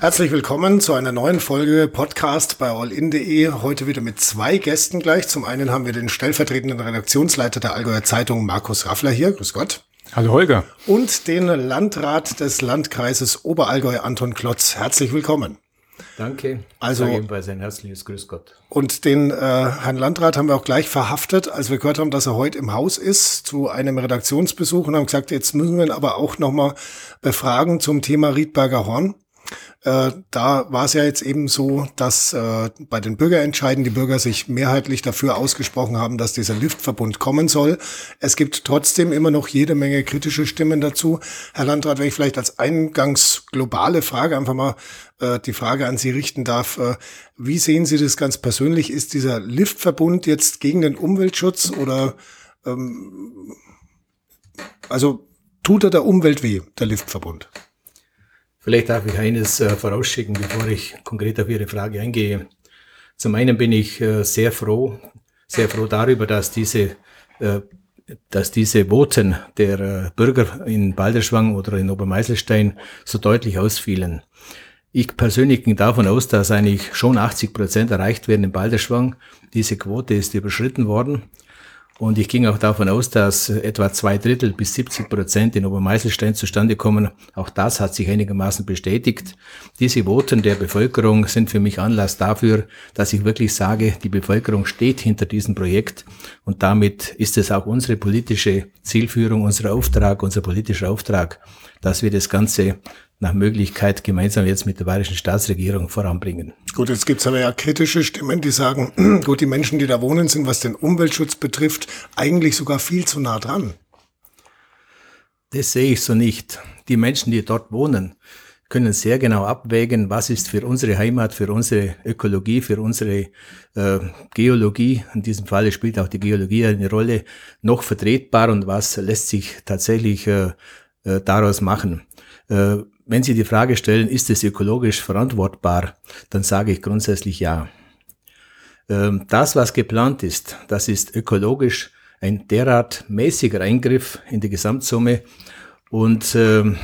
Herzlich willkommen zu einer neuen Folge Podcast bei allin.de. Heute wieder mit zwei Gästen gleich. Zum einen haben wir den stellvertretenden Redaktionsleiter der Allgäuer Zeitung, Markus Raffler hier. Grüß Gott. Hallo Holger. Und den Landrat des Landkreises Oberallgäu, Anton Klotz. Herzlich willkommen. Danke. Also ebenfalls ein herzliches Grüß Gott. Und den äh, Herrn Landrat haben wir auch gleich verhaftet, als wir gehört haben, dass er heute im Haus ist zu einem Redaktionsbesuch und haben gesagt, jetzt müssen wir ihn aber auch nochmal befragen zum Thema Riedberger Horn. Äh, da war es ja jetzt eben so, dass äh, bei den Bürgerentscheiden die Bürger sich mehrheitlich dafür ausgesprochen haben, dass dieser Liftverbund kommen soll. Es gibt trotzdem immer noch jede Menge kritische Stimmen dazu. Herr Landrat, wenn ich vielleicht als eingangs globale Frage einfach mal äh, die Frage an Sie richten darf, äh, wie sehen Sie das ganz persönlich? Ist dieser Liftverbund jetzt gegen den Umweltschutz oder ähm, also tut er der Umwelt weh, der Liftverbund? Vielleicht darf ich eines äh, vorausschicken, bevor ich konkret auf Ihre Frage eingehe. Zum einen bin ich äh, sehr froh, sehr froh darüber, dass diese, äh, dass diese Voten der äh, Bürger in Balderschwang oder in Obermeiselstein so deutlich ausfielen. Ich persönlich ging davon aus, dass eigentlich schon 80 Prozent erreicht werden in Balderschwang. Diese Quote ist überschritten worden. Und ich ging auch davon aus, dass etwa zwei Drittel bis 70 Prozent in Obermeiselstein zustande kommen. Auch das hat sich einigermaßen bestätigt. Diese Voten der Bevölkerung sind für mich Anlass dafür, dass ich wirklich sage, die Bevölkerung steht hinter diesem Projekt. Und damit ist es auch unsere politische Zielführung, unser Auftrag, unser politischer Auftrag, dass wir das Ganze nach Möglichkeit gemeinsam jetzt mit der bayerischen Staatsregierung voranbringen. Gut, jetzt gibt's aber ja kritische Stimmen, die sagen, gut, die Menschen, die da wohnen, sind, was den Umweltschutz betrifft, eigentlich sogar viel zu nah dran. Das sehe ich so nicht. Die Menschen, die dort wohnen, können sehr genau abwägen, was ist für unsere Heimat, für unsere Ökologie, für unsere äh, Geologie, in diesem Falle spielt auch die Geologie eine Rolle, noch vertretbar und was lässt sich tatsächlich äh, äh, daraus machen. Äh, wenn Sie die Frage stellen, ist es ökologisch verantwortbar, dann sage ich grundsätzlich ja. Ähm, das, was geplant ist, das ist ökologisch ein derart mäßiger Eingriff in die Gesamtsumme und ähm,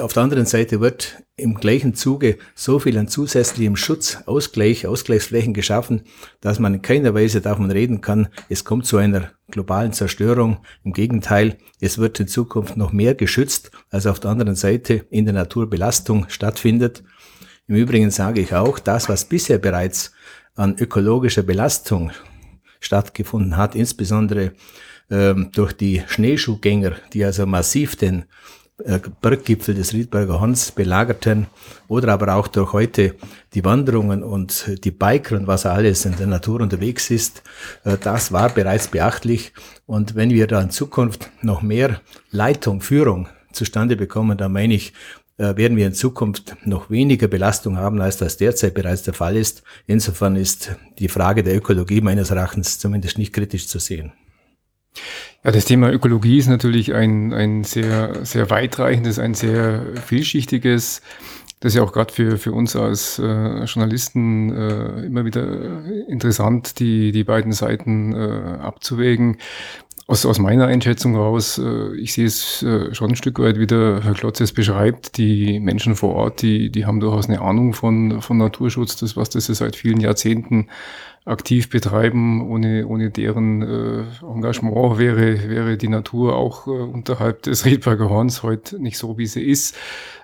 auf der anderen Seite wird im gleichen Zuge so viel an zusätzlichem Schutz, Ausgleich, Ausgleichsflächen geschaffen, dass man in keiner Weise davon reden kann, es kommt zu einer globalen Zerstörung. Im Gegenteil, es wird in Zukunft noch mehr geschützt, als auf der anderen Seite in der Natur Belastung stattfindet. Im Übrigen sage ich auch, das, was bisher bereits an ökologischer Belastung stattgefunden hat, insbesondere ähm, durch die Schneeschuhgänger, die also massiv den äh, Berggipfel des Riedberger Horns belagerten oder aber auch durch heute die Wanderungen und die Biker und was alles in der Natur unterwegs ist, äh, das war bereits beachtlich. Und wenn wir da in Zukunft noch mehr Leitung, Führung zustande bekommen, dann meine ich, äh, werden wir in Zukunft noch weniger Belastung haben, als das derzeit bereits der Fall ist. Insofern ist die Frage der Ökologie meines Erachtens zumindest nicht kritisch zu sehen. Ja, das Thema Ökologie ist natürlich ein, ein sehr, sehr weitreichendes, ein sehr vielschichtiges. Das ist ja auch gerade für, für uns als äh, Journalisten äh, immer wieder interessant, die, die beiden Seiten äh, abzuwägen. Aus, aus meiner Einschätzung heraus, äh, ich sehe es äh, schon ein Stück weit, wie der Herr Klotz es beschreibt, die Menschen vor Ort, die, die haben durchaus eine Ahnung von, von Naturschutz, das, was das seit vielen Jahrzehnten aktiv betreiben. Ohne, ohne deren äh, Engagement wäre, wäre die Natur auch äh, unterhalb des Riedberger Horns heute nicht so, wie sie ist.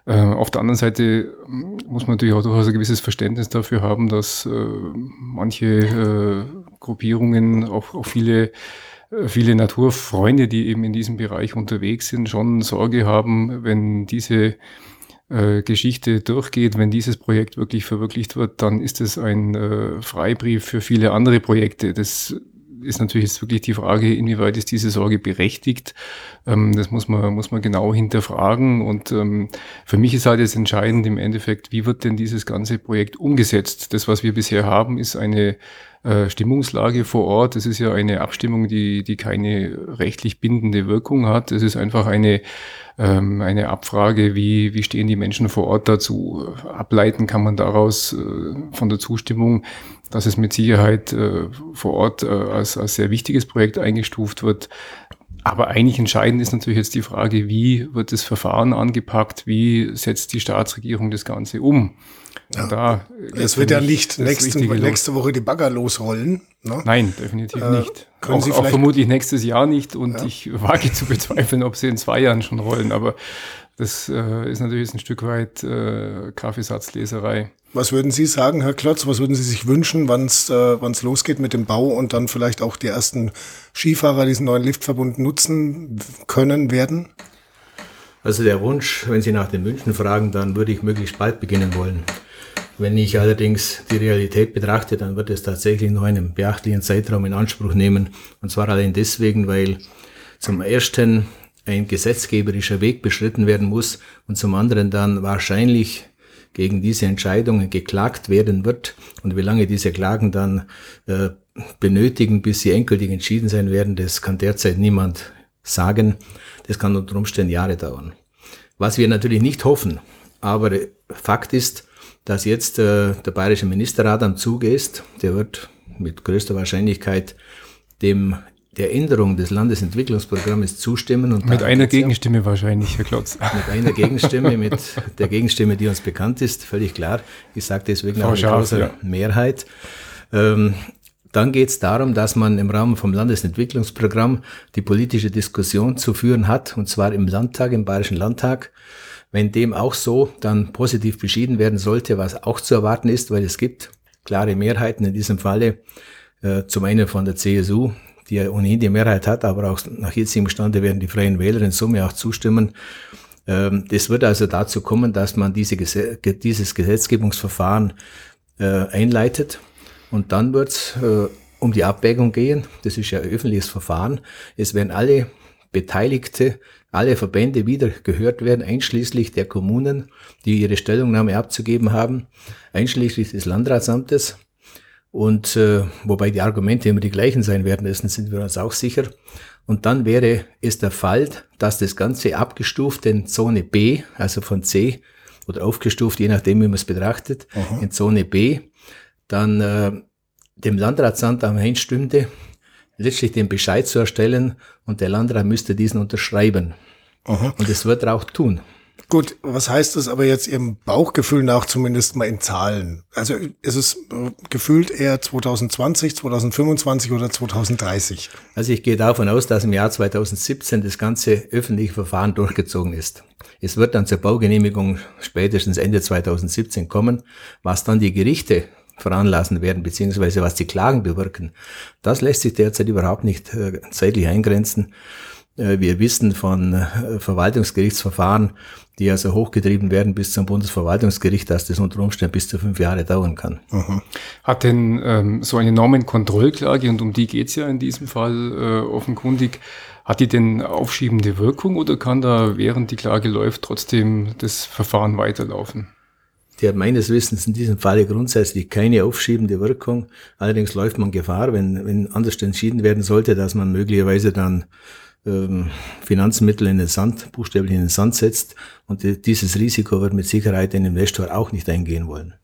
Äh, auf der anderen Seite hm, muss man natürlich auch durchaus ein gewisses Verständnis dafür haben, dass äh, manche äh, Gruppierungen, auch, auch viele äh, viele Naturfreunde, die eben in diesem Bereich unterwegs sind, schon Sorge haben, wenn diese äh, Geschichte durchgeht, wenn dieses Projekt wirklich verwirklicht wird, dann ist es ein äh, Freibrief für viele andere Projekte. Das ist natürlich jetzt wirklich die Frage, inwieweit ist diese Sorge berechtigt. Ähm, das muss man, muss man genau hinterfragen. Und ähm, für mich ist halt jetzt entscheidend im Endeffekt, wie wird denn dieses ganze Projekt umgesetzt? Das, was wir bisher haben, ist eine äh, Stimmungslage vor Ort. Das ist ja eine Abstimmung, die, die keine rechtlich bindende Wirkung hat. Es ist einfach eine, ähm, eine Abfrage, wie, wie stehen die Menschen vor Ort dazu. Ableiten kann man daraus äh, von der Zustimmung, dass es mit Sicherheit äh, vor Ort äh, als, als sehr wichtiges Projekt eingestuft wird aber eigentlich entscheidend ist natürlich jetzt die Frage, wie wird das Verfahren angepackt, wie setzt die Staatsregierung das Ganze um? Ja, da es wird ja nicht nächste, nächste Woche die Bagger losrollen. Ne? Nein, definitiv äh, nicht. Auch, auch, vermutlich nächstes Jahr nicht und ja. ich wage zu bezweifeln, ob sie in zwei Jahren schon rollen, aber das äh, ist natürlich ein Stück weit äh, Kaffeesatzleserei. Was würden Sie sagen, Herr Klotz? Was würden Sie sich wünschen, wann es äh, losgeht mit dem Bau und dann vielleicht auch die ersten Skifahrer diesen neuen Liftverbund nutzen können werden? Also der Wunsch, wenn Sie nach den Wünschen fragen, dann würde ich möglichst bald beginnen wollen. Wenn ich allerdings die Realität betrachte, dann wird es tatsächlich noch einen beachtlichen Zeitraum in Anspruch nehmen. Und zwar allein deswegen, weil zum ersten ein gesetzgeberischer Weg beschritten werden muss und zum anderen dann wahrscheinlich gegen diese Entscheidungen geklagt werden wird und wie lange diese Klagen dann äh, benötigen, bis sie endgültig entschieden sein werden, das kann derzeit niemand sagen. Das kann unter Umständen Jahre dauern. Was wir natürlich nicht hoffen, aber Fakt ist, dass jetzt äh, der bayerische Ministerrat am Zuge ist. Der wird mit größter Wahrscheinlichkeit dem der Änderung des Landesentwicklungsprogramms zustimmen. Und mit einer Gegenstimme ja, wahrscheinlich, Herr Klotz. Mit einer Gegenstimme, mit der Gegenstimme, die uns bekannt ist, völlig klar. Ich sage deswegen auch eine große ja. Mehrheit. Ähm, dann geht es darum, dass man im Rahmen vom Landesentwicklungsprogramm die politische Diskussion zu führen hat, und zwar im Landtag, im Bayerischen Landtag. Wenn dem auch so dann positiv beschieden werden sollte, was auch zu erwarten ist, weil es gibt klare Mehrheiten in diesem Falle, äh, zum einen von der CSU, die ja ohnehin die Mehrheit hat, aber auch nach jetzigem Stande werden die Freien Wähler in Summe auch zustimmen. Ähm, das wird also dazu kommen, dass man diese, dieses Gesetzgebungsverfahren äh, einleitet und dann wird es äh, um die Abwägung gehen. Das ist ja ein öffentliches Verfahren. Es werden alle Beteiligte, alle Verbände wieder gehört werden, einschließlich der Kommunen, die ihre Stellungnahme abzugeben haben, einschließlich des Landratsamtes. Und äh, wobei die Argumente immer die gleichen sein werden, dessen sind wir uns auch sicher. Und dann wäre es der Fall, dass das Ganze abgestuft in Zone B, also von C, oder aufgestuft, je nachdem, wie man es betrachtet, Aha. in Zone B, dann äh, dem Landratsamt am Ende stünde, letztlich den Bescheid zu erstellen und der Landrat müsste diesen unterschreiben. Aha. Und das wird er auch tun. Gut, was heißt das aber jetzt Ihrem Bauchgefühl nach zumindest mal in Zahlen? Also ist es äh, gefühlt eher 2020, 2025 oder 2030? Also ich gehe davon aus, dass im Jahr 2017 das ganze öffentliche Verfahren durchgezogen ist. Es wird dann zur Baugenehmigung spätestens Ende 2017 kommen, was dann die Gerichte veranlassen werden, beziehungsweise was die Klagen bewirken. Das lässt sich derzeit überhaupt nicht äh, zeitlich eingrenzen. Äh, wir wissen von äh, Verwaltungsgerichtsverfahren, die also hochgetrieben werden bis zum Bundesverwaltungsgericht, dass das unter Umständen bis zu fünf Jahre dauern kann. Mhm. Hat denn ähm, so eine Normenkontrollklage, und um die geht's ja in diesem Fall offenkundig, hat die denn aufschiebende Wirkung oder kann da, während die Klage läuft, trotzdem das Verfahren weiterlaufen? Hat meines Wissens in diesem Falle grundsätzlich keine aufschiebende Wirkung. Allerdings läuft man Gefahr, wenn, wenn anders entschieden werden sollte, dass man möglicherweise dann ähm, Finanzmittel in den Sand, buchstäblich in den Sand setzt. Und dieses Risiko wird mit Sicherheit ein Investor auch nicht eingehen wollen.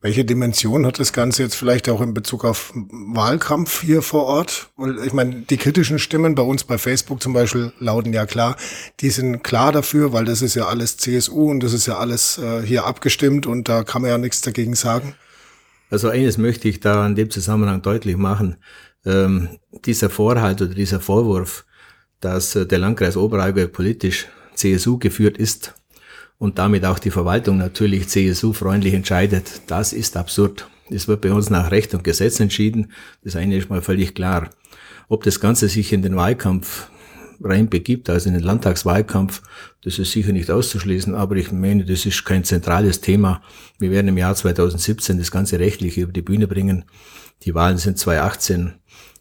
Welche Dimension hat das Ganze jetzt vielleicht auch in Bezug auf Wahlkampf hier vor Ort? Weil ich meine, die kritischen Stimmen bei uns bei Facebook zum Beispiel lauten ja klar, die sind klar dafür, weil das ist ja alles CSU und das ist ja alles äh, hier abgestimmt und da kann man ja nichts dagegen sagen. Also eines möchte ich da in dem Zusammenhang deutlich machen ähm, dieser Vorhalt oder dieser Vorwurf, dass äh, der Landkreis Oberallgäu politisch CSU geführt ist und damit auch die Verwaltung natürlich CSU-freundlich entscheidet, das ist absurd. Es wird bei uns nach Recht und Gesetz entschieden. Das eine ist mal völlig klar. Ob das Ganze sich in den Wahlkampf rein begibt, also in den Landtagswahlkampf, das ist sicher nicht auszuschließen, aber ich meine, das ist kein zentrales Thema. Wir werden im Jahr 2017 das Ganze rechtlich über die Bühne bringen. Die Wahlen sind 2018.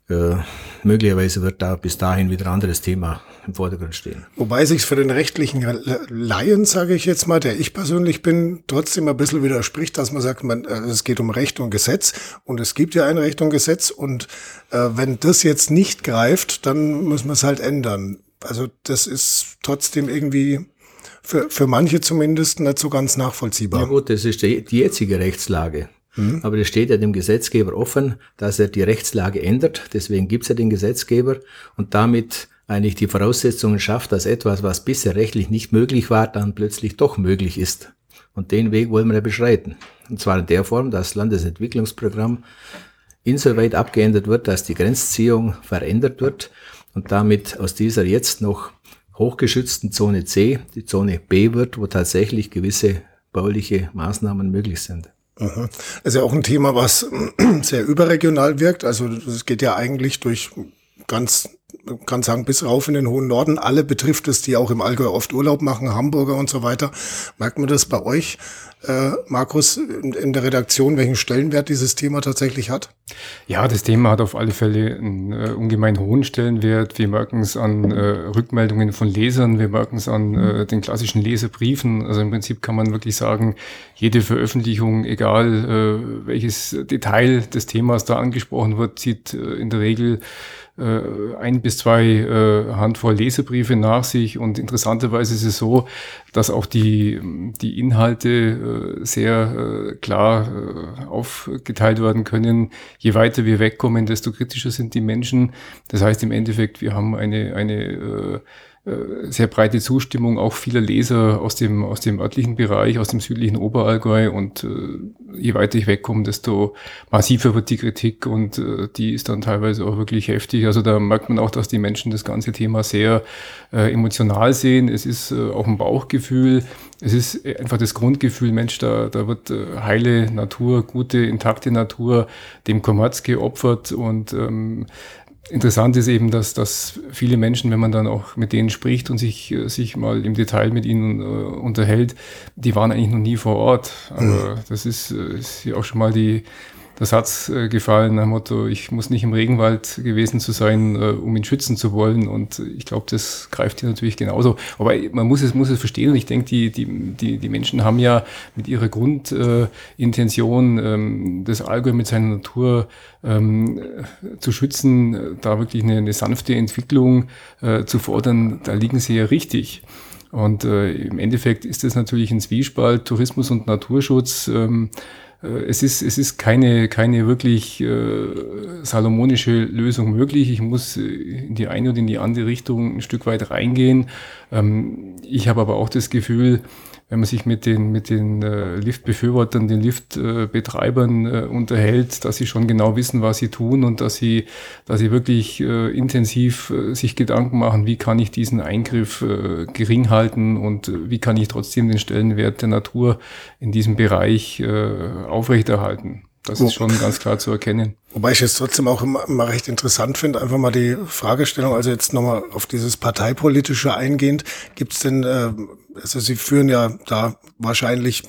Äh, möglicherweise wird da bis dahin wieder ein anderes Thema im Vordergrund stehen. Wobei sich für den rechtlichen Laien, sage ich jetzt mal, der ich persönlich bin, trotzdem ein bisschen widerspricht, dass man sagt, man, äh, es geht um Recht und Gesetz und es gibt ja ein Recht und Gesetz und äh, wenn das jetzt nicht greift, dann müssen wir es halt ändern. Also das ist trotzdem irgendwie für, für manche zumindest nicht so ganz nachvollziehbar. Ja gut, das ist die, die jetzige Rechtslage. Mhm. Aber es steht ja dem Gesetzgeber offen, dass er die Rechtslage ändert. Deswegen gibt es ja den Gesetzgeber und damit eigentlich die Voraussetzungen schafft, dass etwas, was bisher rechtlich nicht möglich war, dann plötzlich doch möglich ist. Und den Weg wollen wir ja beschreiten. Und zwar in der Form, dass das Landesentwicklungsprogramm insoweit abgeändert wird, dass die Grenzziehung verändert wird und damit aus dieser jetzt noch hochgeschützten Zone C die Zone B wird, wo tatsächlich gewisse bauliche Maßnahmen möglich sind. Das ist ja auch ein Thema, was sehr überregional wirkt. Also es geht ja eigentlich durch ganz, kann sagen, bis rauf in den hohen Norden. Alle betrifft es, die auch im Allgäu oft Urlaub machen, Hamburger und so weiter. Merkt man das bei euch? äh, Markus, in, in, der Redaktion, welchen Stellenwert dieses Thema tatsächlich hat? Ja, das Thema hat auf alle Fälle einen äh, ungemein hohen Stellenwert. Wir merken es an äh, Rückmeldungen von Lesern, wir merken es an äh, den klassischen Leserbriefen. Also im Prinzip kann man wirklich sagen, jede Veröffentlichung, egal äh, welches Detail des Themas da angesprochen wird, zieht äh, in der Regel äh, ein bis zwei äh, Handvoll Lesebriefe nach sich und interessanterweise ist es so, dass auch die, die Inhalte äh, sehr äh, klar äh, aufgeteilt werden können. Je weiter wir wegkommen, desto kritischer sind die Menschen. Das heißt im Endeffekt, wir haben eine, eine äh, sehr breite Zustimmung auch vieler Leser aus dem, aus dem örtlichen Bereich, aus dem südlichen Oberallgäu. Und äh, je weiter ich wegkomme, desto massiver wird die Kritik und äh, die ist dann teilweise auch wirklich heftig. Also da merkt man auch, dass die Menschen das ganze Thema sehr äh, emotional sehen. Es ist äh, auch ein Bauchgefühl. Es ist einfach das Grundgefühl, Mensch, da, da wird äh, heile Natur, gute, intakte Natur dem Kommerz geopfert und ähm, Interessant ist eben, dass, dass viele Menschen, wenn man dann auch mit denen spricht und sich, äh, sich mal im Detail mit ihnen äh, unterhält, die waren eigentlich noch nie vor Ort. Aber mhm. das ist, äh, ist ja auch schon mal die, der Satz äh, gefallen nach dem Motto, ich muss nicht im Regenwald gewesen zu sein, äh, um ihn schützen zu wollen. Und ich glaube, das greift hier natürlich genauso. Aber man muss es, muss es verstehen. Und ich denke, die, die, die, die Menschen haben ja mit ihrer Grundintention, äh, ähm, das Allgäu mit seiner Natur ähm, zu schützen, da wirklich eine, eine sanfte Entwicklung äh, zu fordern, da liegen sie ja richtig. Und äh, im Endeffekt ist das natürlich ein Zwiespalt, Tourismus und Naturschutz. Ähm, äh, es ist, es ist keine, keine wirklich äh, salomonische Lösung möglich. Ich muss äh, in die eine oder in die andere Richtung ein Stück weit reingehen. Ähm, ich habe aber auch das Gefühl, wenn man sich mit den, mit den äh, Liftbefürwortern, den Liftbetreibern äh, unterhält, dass sie schon genau wissen, was sie tun und dass sie, dass sie wirklich äh, intensiv äh, sich Gedanken machen, wie kann ich diesen Eingriff äh, gering halten und äh, wie kann ich trotzdem den Stellenwert der Natur in diesem Bereich äh, aufrechterhalten. Das ist schon ganz klar zu erkennen. Wobei ich es trotzdem auch immer, immer recht interessant finde, einfach mal die Fragestellung, also jetzt nochmal auf dieses Parteipolitische eingehend, gibt es denn, äh, also Sie führen ja da wahrscheinlich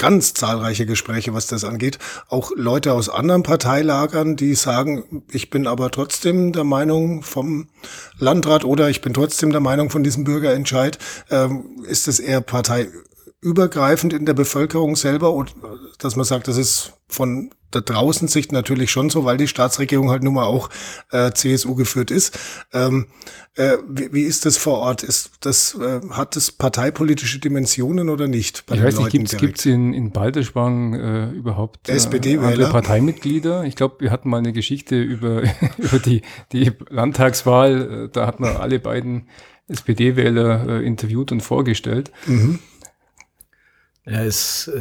ganz zahlreiche Gespräche, was das angeht. Auch Leute aus anderen Parteilagern, die sagen, ich bin aber trotzdem der Meinung vom Landrat oder ich bin trotzdem der Meinung von diesem Bürgerentscheid. Ähm, ist es eher parteiübergreifend in der Bevölkerung selber und dass man sagt, das ist von der draußen Sicht natürlich schon so, weil die Staatsregierung halt nun mal auch äh, CSU geführt ist. Ähm, äh, wie, wie, ist das vor Ort? Ist das, äh, hat das parteipolitische Dimensionen oder nicht? ich weiß nicht, gibt es in, in Balderschwang äh, überhaupt äh, andere Parteimitglieder? Ich glaube, wir hatten mal eine Geschichte über, über die, die Landtagswahl. Äh, da hat man alle beiden SPD-Wähler äh, interviewt und vorgestellt. Mhm. Ja, es äh,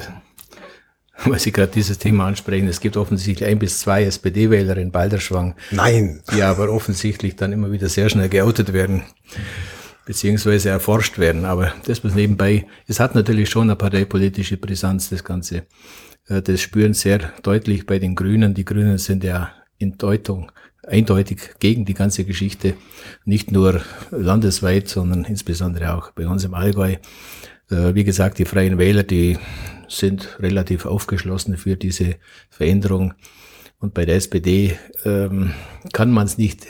weil Sie gerade dieses Thema ansprechen. Es gibt offensichtlich ein bis zwei SPD-Wähler in Balderschwang. Nein. Die aber offensichtlich dann immer wieder sehr schnell geoutet werden, beziehungsweise erforscht werden. Aber das was nebenbei, es hat natürlich schon eine parteipolitische Brisanz, das Ganze. Äh, das spüren sehr deutlich bei den Grünen. Die Grünen sind ja in Deutung eindeutig gegen die ganze Geschichte, nicht nur landesweit, sondern insbesondere auch bei uns im Allgäu. Äh, wie gesagt, die Freien Wähler, die sind relativ aufgeschlossen für diese Veränderung. Und bei der SPD ähm, kann man es nicht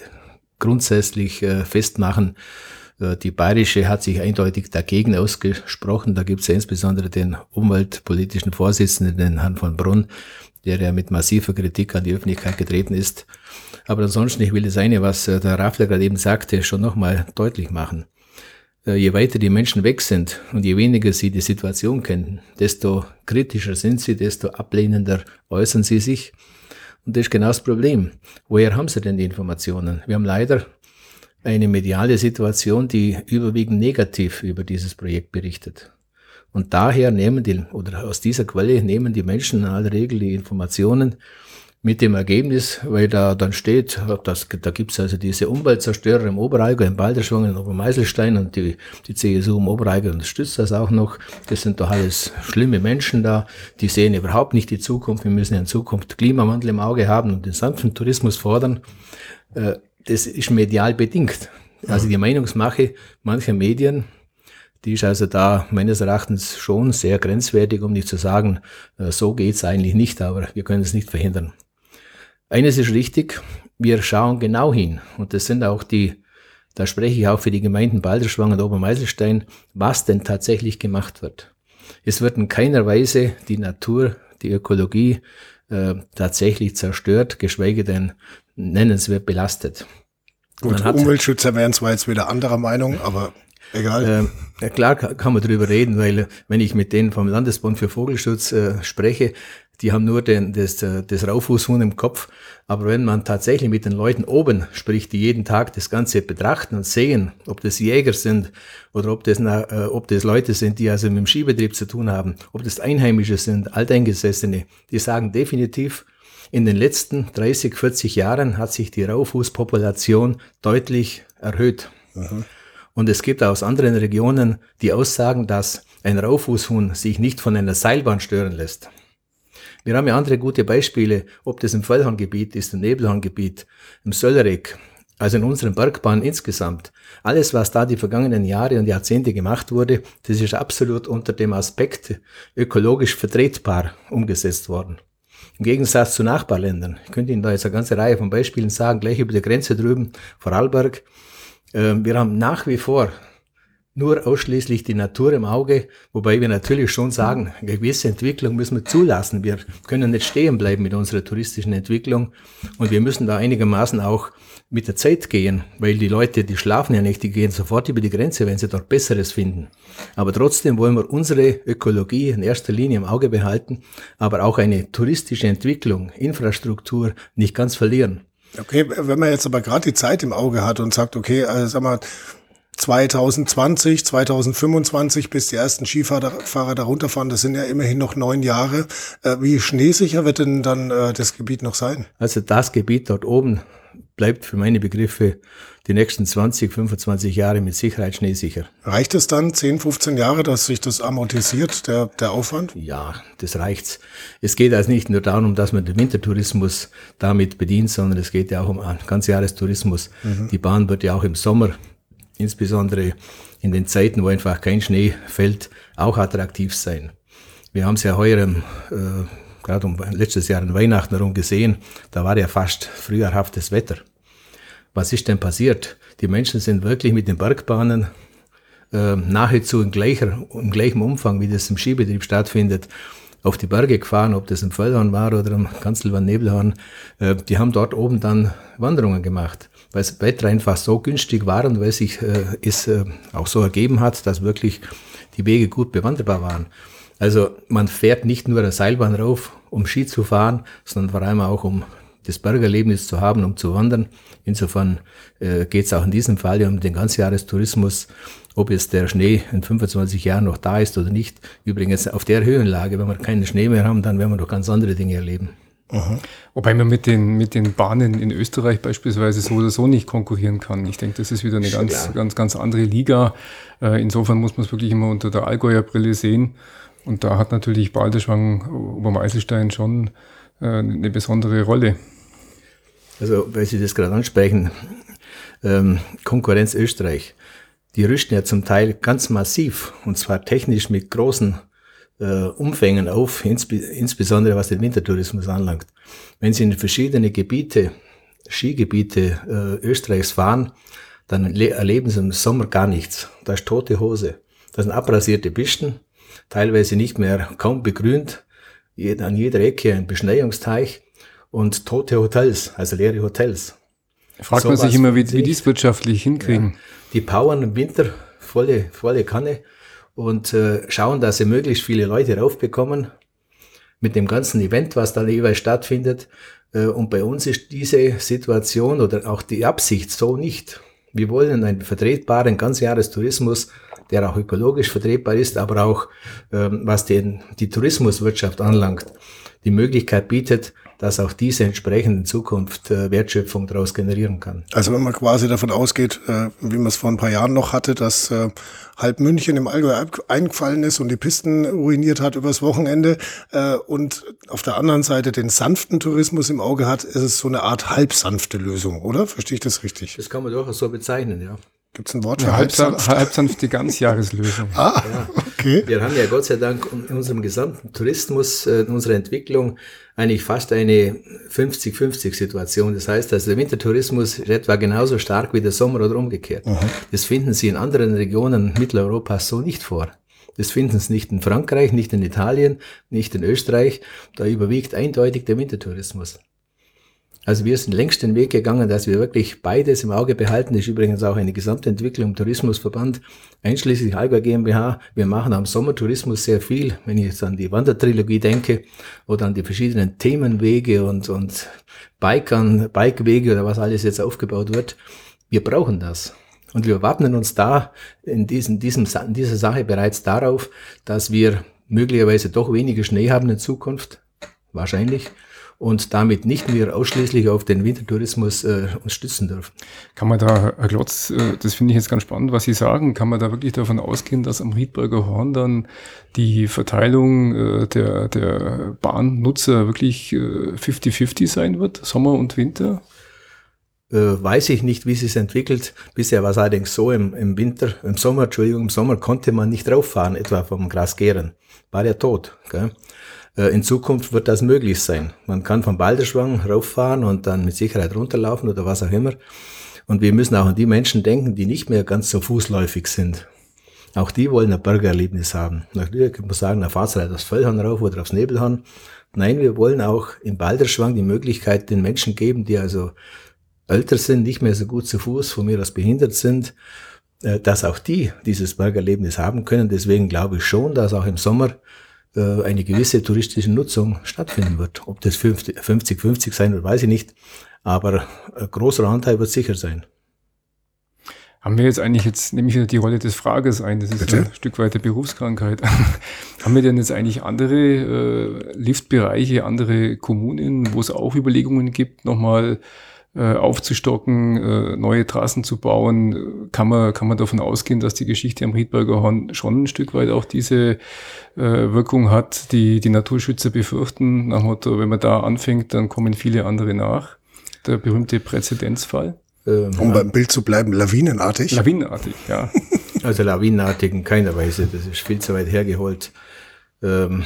grundsätzlich äh, festmachen. Äh, die Bayerische hat sich eindeutig dagegen ausgesprochen. Da gibt es ja insbesondere den umweltpolitischen Vorsitzenden, den Herrn von Brunn, der ja mit massiver Kritik an die Öffentlichkeit getreten ist. Aber ansonsten, ich will das eine, was äh, der Raffler gerade eben sagte, schon nochmal deutlich machen. Äh, je weiter die Menschen weg sind und je weniger sie die Situation kennen, desto kritischer sind sie, desto ablehnender äußern sie sich. Und das ist genau das Problem. Woher haben sie denn die Informationen? Wir haben leider eine mediale Situation, die überwiegend negativ über dieses Projekt berichtet. Und daher nehmen die, oder aus dieser Quelle nehmen die Menschen in aller Regel die Informationen mit dem Ergebnis, weil da dann steht, das, da gibt's also diese Umweltzerstörer im Oberallgäu, im Balderschwang, in Obermeiselstein und die, die CSU im Oberallgäu unterstützt das auch noch. Das sind doch alles schlimme Menschen da, die sehen überhaupt nicht die Zukunft. Wir müssen ja in Zukunft Klimawandel im Auge haben und den sanften Tourismus fordern. Äh, das ist medial bedingt. Also die Meinungsmache mancher Medien, die ist also da meines Erachtens schon sehr grenzwertig, um nicht zu sagen, äh, so geht's eigentlich nicht, aber wir können es nicht verhindern. Eines ist richtig, wir schauen genau hin. Und das sind auch die, da spreche ich auch für die Gemeinden Balderschwang und Obermeiselstein, was denn tatsächlich gemacht wird. Es wird in keiner Weise die Natur, die Ökologie äh, tatsächlich zerstört, geschweige denn nennenswert belastet. Gut, Umweltschützer wären zwar jetzt wieder anderer Meinung, aber egal. Äh, klar kann man darüber reden, weil wenn ich mit denen vom Landesbund für Vogelschutz äh, spreche, die haben nur den, das, äh, das Raufußhuhn im Kopf. Aber wenn man tatsächlich mit den Leuten oben spricht, die jeden Tag das Ganze betrachten und sehen, ob das Jäger sind oder ob das, äh, ob das Leute sind, die also mit dem Skibetrieb zu tun haben, ob das Einheimische sind, Alteingesessene, die sagen definitiv, in den letzten 30, 40 Jahren hat sich die Raufußpopulation deutlich erhöht. Mhm. Und es gibt aus anderen Regionen die Aussagen, dass ein Raufußhuhn sich nicht von einer Seilbahn stören lässt. Wir haben ja andere gute Beispiele, ob das im Vollhorngebiet ist, im Nebelhorngebiet, im Söllereck, also in unseren Bergbahnen insgesamt. Alles, was da die vergangenen Jahre und Jahrzehnte gemacht wurde, das ist absolut unter dem Aspekt ökologisch vertretbar umgesetzt worden. Im Gegensatz zu Nachbarländern. Ich könnte Ihnen da jetzt eine ganze Reihe von Beispielen sagen, gleich über der Grenze drüben, Vorarlberg. Ähm, wir haben nach wie vor nur ausschließlich die Natur im Auge, wobei wir natürlich schon sagen, eine gewisse Entwicklung müssen wir zulassen. Wir können nicht stehen bleiben mit unserer touristischen Entwicklung und wir müssen da einigermaßen auch mit der Zeit gehen, weil die Leute, die schlafen ja nicht, die gehen sofort über die Grenze, wenn sie dort Besseres finden. Aber trotzdem wollen wir unsere Ökologie in erster Linie im Auge behalten, aber auch eine touristische Entwicklung, Infrastruktur nicht ganz verlieren. Okay, wenn man jetzt aber gerade die Zeit im Auge hat und sagt, okay, also sag mal, 2020, 2025, bis die ersten Skifahrer da runterfahren, das sind ja immerhin noch neun Jahre. Äh, wie schneesicher wird denn dann äh, das Gebiet noch sein? Also das Gebiet dort oben bleibt für meine Begriffe die nächsten 20, 25 Jahre mit Sicherheit schneesicher. Reicht es dann 10, 15 Jahre, dass sich das amortisiert, der, der Aufwand? Ja, das reicht's. Es geht also nicht nur darum, dass man den Wintertourismus damit bedient, sondern es geht ja auch um einen Ganzjahrestourismus. Mhm. Die Bahn wird ja auch im Sommer insbesondere in den Zeiten, wo einfach kein Schnee fällt, auch attraktiv sein. Wir haben es ja heuer, äh, gerade um letztes Jahr an Weihnachten herum gesehen, da war ja fast frühjahrhaftes Wetter. Was ist denn passiert? Die Menschen sind wirklich mit den Bergbahnen äh, nahezu in, gleicher, im gleichen Umfang, wie das im Skibetrieb stattfindet, auf die Berge gefahren, ob das im Feldhorn war oder im Kanzelwand-Nebelhorn. Äh, die haben dort oben dann Wanderungen gemacht weil das Wetter einfach so günstig war und weil sich äh, es äh, auch so ergeben hat, dass wirklich die Wege gut bewanderbar waren. Also man fährt nicht nur eine Seilbahn rauf, um Ski zu fahren, sondern vor allem auch um das Bergerlebnis zu haben, um zu wandern. Insofern äh, geht es auch in diesem Fall um den Ganzjahrestourismus, ob jetzt der Schnee in 25 Jahren noch da ist oder nicht. Übrigens auf der Höhenlage, wenn wir keinen Schnee mehr haben, dann werden wir noch ganz andere Dinge erleben. Aha. Wobei man mit den, mit den Bahnen in Österreich beispielsweise so oder so nicht konkurrieren kann. Ich denke, das ist wieder eine ganz, ja. ganz, ganz andere Liga. Äh, insofern muss man es wirklich immer unter der Allgäuer Brille sehen. Und da hat natürlich Balderschwang, Obermeiselstein schon äh, eine besondere Rolle. Also, weil Sie das gerade ansprechen, ähm, Konkurrenz Österreich, die rüsten ja zum Teil ganz massiv und zwar technisch mit großen äh, Umfängen auf, insbe insbesondere was den Wintertourismus anlangt. Wenn Sie in verschiedene Gebiete, Skigebiete äh, Österreichs fahren, dann erleben Sie im Sommer gar nichts. Da ist tote Hose. Das sind abrasierte Pisten, teilweise nicht mehr kaum begrünt, an jeder Ecke ein Beschneiungsteich und tote Hotels, also leere Hotels. Fragt so man sich immer, wie, wie die es wirtschaftlich hinkriegen. Ja, die powern im Winter volle, volle Kanne und äh, schauen, dass sie möglichst viele Leute raufbekommen mit dem ganzen Event, was dann jeweils stattfindet. Äh, und bei uns ist diese Situation oder auch die Absicht so nicht. Wir wollen einen vertretbaren Ganzjahrestourismus, der auch ökologisch vertretbar ist, aber auch ähm, was den, die Tourismuswirtschaft anlangt, die Möglichkeit bietet, dass auch diese entsprechend in Zukunft äh, Wertschöpfung daraus generieren kann. Also wenn man quasi davon ausgeht, äh, wie man es vor ein paar Jahren noch hatte, dass äh, halb München im Allgäu eingefallen ist und die Pisten ruiniert hat übers Wochenende äh, und auf der anderen Seite den sanften Tourismus im Auge hat, ist es so eine Art halbsanfte Lösung, oder? Verstehe ich das richtig? Das kann man durchaus so bezeichnen, ja. Gibt es ein Wort für ja, halbsanft? Halbsanft die Ganzjahreslösung. ah, okay. Wir haben ja Gott sei Dank in unserem gesamten Tourismus, äh, in unserer Entwicklung eigentlich fast eine 50-50-Situation. Das heißt, dass der Wintertourismus ist etwa genauso stark wie der Sommer oder umgekehrt. Aha. Das finden Sie in anderen Regionen Mitteleuropas so nicht vor. Das finden Sie nicht in Frankreich, nicht in Italien, nicht in Österreich. Da überwiegt eindeutig der Wintertourismus. Also wir sind längst den Weg gegangen, dass wir wirklich beides im Auge behalten. Das ist übrigens auch eine Gesamtentwicklung im Tourismusverband, einschließlich Alga GmbH. Wir machen am Sommertourismus sehr viel. Wenn ich jetzt an die Wandertrilogie denke oder an die verschiedenen Themenwege und, und Bikern, Bikewege oder was alles jetzt aufgebaut wird. Wir brauchen das. Und wir wappnen uns da in, diesem, diesem, in dieser Sache bereits darauf, dass wir möglicherweise doch weniger Schnee haben in Zukunft. Wahrscheinlich und damit nicht mehr ausschließlich auf den Wintertourismus äh, uns stützen dürfen. Kann man da, Herr Glotz, äh, das finde ich jetzt ganz spannend, was Sie sagen, kann man da wirklich davon ausgehen, dass am Riedberger Horn dann die Verteilung äh, der, der Bahnnutzer wirklich 50-50 äh, sein wird, Sommer und Winter? Äh, weiß ich nicht, wie es sich entwickelt. Bisher war es allerdings so, im, im Winter, im Sommer, Entschuldigung, im Sommer konnte man nicht rauffahren, etwa vom Grasgären. War ja tot. Gell? Äh, in Zukunft wird das möglich sein. Man kann vom Balderschwang rauffahren und dann mit Sicherheit runterlaufen oder was auch immer. Und wir müssen auch an die Menschen denken, die nicht mehr ganz so fußläufig sind. Auch die wollen ein Burgererlebnis haben. Natürlich kann man sagen, eine Fahrzeit aufs Völlhorn rauf oder aufs Nebelhorn. Nein, wir wollen auch im Balderschwang die Möglichkeit den Menschen geben, die also älter sind, nicht mehr so gut zu Fuß, von mir aus behindert sind, äh, dass auch die dieses Burgererlebnis haben können. Deswegen glaube ich schon, dass auch im Sommer äh, eine gewisse touristische Nutzung stattfinden wird. Ob das 50-50 sein wird, weiß ich nicht. Aber ein großer Anteil wird sicher sein. Haben wir jetzt eigentlich, jetzt nehme ich wieder die Rolle des Frages ein, das ist Bitte? ein Stück weit der Berufskrankheit. Haben wir denn jetzt eigentlich andere äh, Liftbereiche, andere Kommunen, wo es auch Überlegungen gibt, nochmal äh, aufzustocken, äh, neue Trassen zu bauen, kann man, kann man davon ausgehen, dass die Geschichte am Riedberger Horn schon ein Stück weit auch diese äh, Wirkung hat, die die Naturschützer befürchten, nach dem Motto, wenn man da anfängt, dann kommen viele andere nach. Der berühmte Präzedenzfall. Ähm, um beim Bild zu bleiben, lawinenartig? Lawinenartig, ja. Also lawinenartig in keiner Weise, das ist viel zu weit hergeholt. Ähm,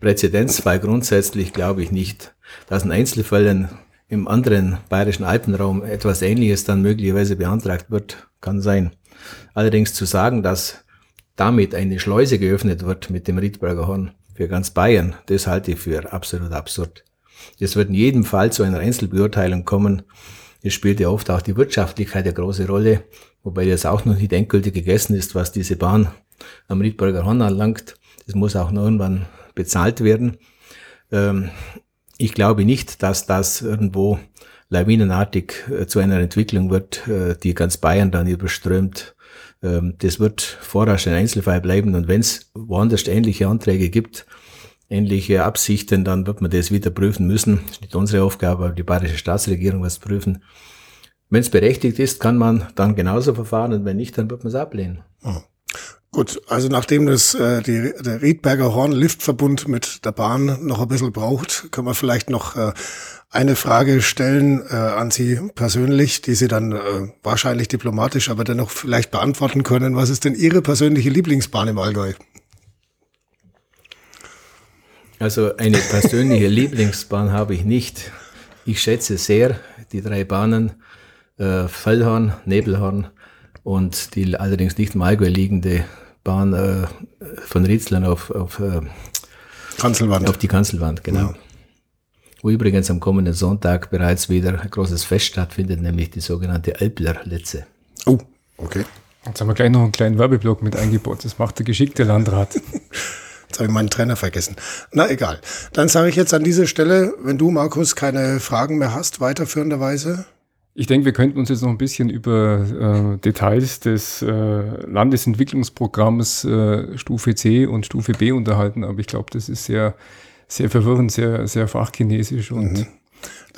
Präzedenzfall grundsätzlich glaube ich nicht. Dass in Einzelfällen im anderen bayerischen Alpenraum etwas Ähnliches dann möglicherweise beantragt wird, kann sein. Allerdings zu sagen, dass damit eine Schleuse geöffnet wird mit dem Riedberger Horn für ganz Bayern, das halte ich für absolut absurd. Es wird in jedem Fall zu einer Einzelbeurteilung kommen. Es spielt ja oft auch die Wirtschaftlichkeit eine große Rolle, wobei das auch noch nicht endgültig gegessen ist, was diese Bahn am Riedberger Horn anlangt. Das muss auch noch irgendwann bezahlt werden. Ähm, ich glaube nicht, dass das irgendwo lawinenartig äh, zu einer Entwicklung wird, äh, die ganz Bayern dann überströmt. Ähm, das wird vorerst ein Einzelfall bleiben und wenn es woanders ähnliche Anträge gibt, ähnliche Absichten, dann wird man das wieder prüfen müssen. Das ist nicht unsere Aufgabe, aber die bayerische Staatsregierung was prüfen. Wenn es berechtigt ist, kann man dann genauso verfahren und wenn nicht, dann wird man es ablehnen. Hm. Gut, also nachdem das äh, die, der Riedberger Horn Liftverbund mit der Bahn noch ein bisschen braucht, können wir vielleicht noch äh, eine Frage stellen äh, an Sie persönlich, die Sie dann äh, wahrscheinlich diplomatisch, aber dennoch vielleicht beantworten können. Was ist denn Ihre persönliche Lieblingsbahn im Allgäu? Also eine persönliche Lieblingsbahn habe ich nicht. Ich schätze sehr die drei Bahnen, äh, Fellhorn, Nebelhorn und die allerdings nicht im Allgäu liegende Bahn äh, von Ritzlern auf, auf, äh, Kanzelwand. auf die Kanzelwand, genau. Ja. Wo übrigens am kommenden Sonntag bereits wieder ein großes Fest stattfindet, nämlich die sogenannte Alpler-Letze. Oh, okay. Jetzt haben wir gleich noch einen kleinen Werbeblock mit eingebaut. Das macht der geschickte Landrat. Jetzt habe ich meinen Trainer vergessen. Na egal. Dann sage ich jetzt an dieser Stelle, wenn du, Markus, keine Fragen mehr hast, weiterführenderweise. Ich denke, wir könnten uns jetzt noch ein bisschen über äh, Details des äh, Landesentwicklungsprogramms äh, Stufe C und Stufe B unterhalten, aber ich glaube, das ist sehr, sehr verwirrend, sehr, sehr fachchinesisch und mhm.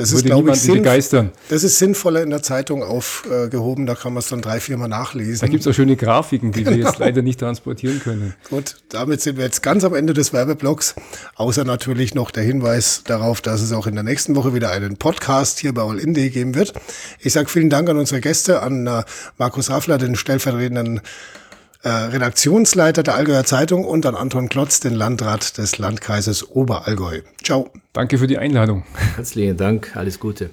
Das ist, glaube ich, begeistern. Das ist sinnvoller in der Zeitung aufgehoben, da kann man es dann drei, viermal nachlesen. Da gibt es auch schöne Grafiken, die genau. wir jetzt leider nicht transportieren können. Gut, damit sind wir jetzt ganz am Ende des Werbeblocks, außer natürlich noch der Hinweis darauf, dass es auch in der nächsten Woche wieder einen Podcast hier bei All-In.de geben wird. Ich sage vielen Dank an unsere Gäste, an äh, Markus Raffler, den stellvertretenden äh, Redaktionsleiter der Allgäuer Zeitung und an Anton Klotz, den Landrat des Landkreises Oberallgäu. Ciao. Danke für die Einladung. Herzlichen Dank, alles Gute.